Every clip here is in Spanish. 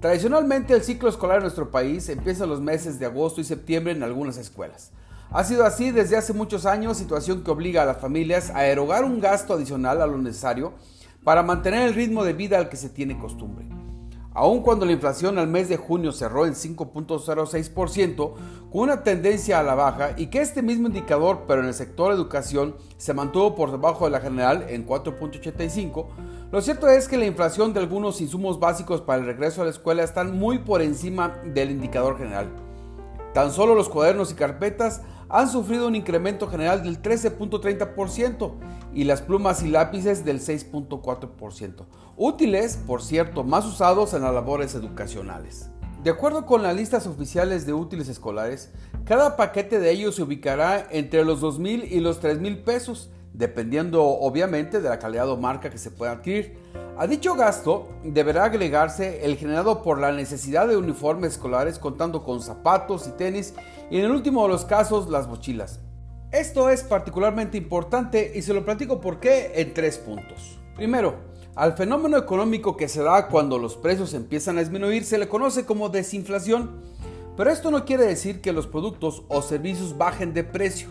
Tradicionalmente el ciclo escolar en nuestro país empieza los meses de agosto y septiembre en algunas escuelas. Ha sido así desde hace muchos años, situación que obliga a las familias a erogar un gasto adicional a lo necesario para mantener el ritmo de vida al que se tiene costumbre. Aun cuando la inflación al mes de junio cerró en 5.06%, con una tendencia a la baja, y que este mismo indicador, pero en el sector educación, se mantuvo por debajo de la general en 4.85%, lo cierto es que la inflación de algunos insumos básicos para el regreso a la escuela están muy por encima del indicador general. Tan solo los cuadernos y carpetas han sufrido un incremento general del 13.30% y las plumas y lápices del 6.4%. Útiles, por cierto, más usados en las labores educacionales. De acuerdo con las listas oficiales de útiles escolares, cada paquete de ellos se ubicará entre los 2.000 y los 3.000 pesos dependiendo obviamente de la calidad o marca que se pueda adquirir. A dicho gasto deberá agregarse el generado por la necesidad de uniformes escolares contando con zapatos y tenis y en el último de los casos las mochilas. Esto es particularmente importante y se lo platico por qué en tres puntos. Primero, al fenómeno económico que se da cuando los precios empiezan a disminuir se le conoce como desinflación, pero esto no quiere decir que los productos o servicios bajen de precio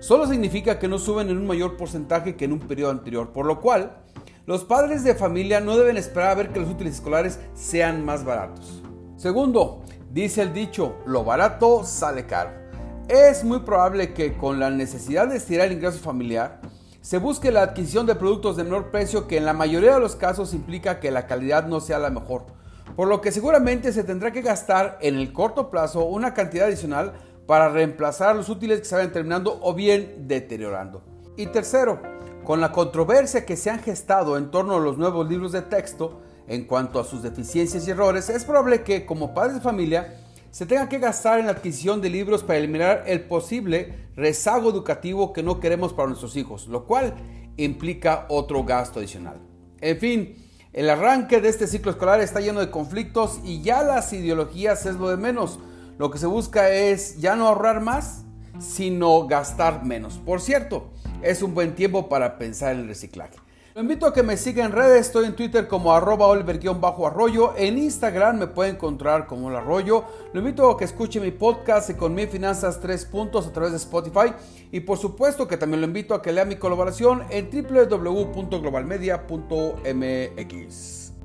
solo significa que no suben en un mayor porcentaje que en un periodo anterior, por lo cual los padres de familia no deben esperar a ver que los útiles escolares sean más baratos. Segundo, dice el dicho, lo barato sale caro. Es muy probable que con la necesidad de estirar el ingreso familiar, se busque la adquisición de productos de menor precio que en la mayoría de los casos implica que la calidad no sea la mejor, por lo que seguramente se tendrá que gastar en el corto plazo una cantidad adicional para reemplazar los útiles que se vayan terminando o bien deteriorando. Y tercero, con la controversia que se han gestado en torno a los nuevos libros de texto en cuanto a sus deficiencias y errores, es probable que como padres de familia se tenga que gastar en la adquisición de libros para eliminar el posible rezago educativo que no queremos para nuestros hijos, lo cual implica otro gasto adicional. En fin, el arranque de este ciclo escolar está lleno de conflictos y ya las ideologías es lo de menos. Lo que se busca es ya no ahorrar más, sino gastar menos. Por cierto, es un buen tiempo para pensar en el reciclaje. Lo invito a que me siga en redes, estoy en Twitter como arroba oliver-arroyo, en Instagram me puede encontrar como el arroyo. Lo invito a que escuche mi podcast Economía y Finanzas 3 puntos a través de Spotify y por supuesto que también lo invito a que lea mi colaboración en www.globalmedia.mx.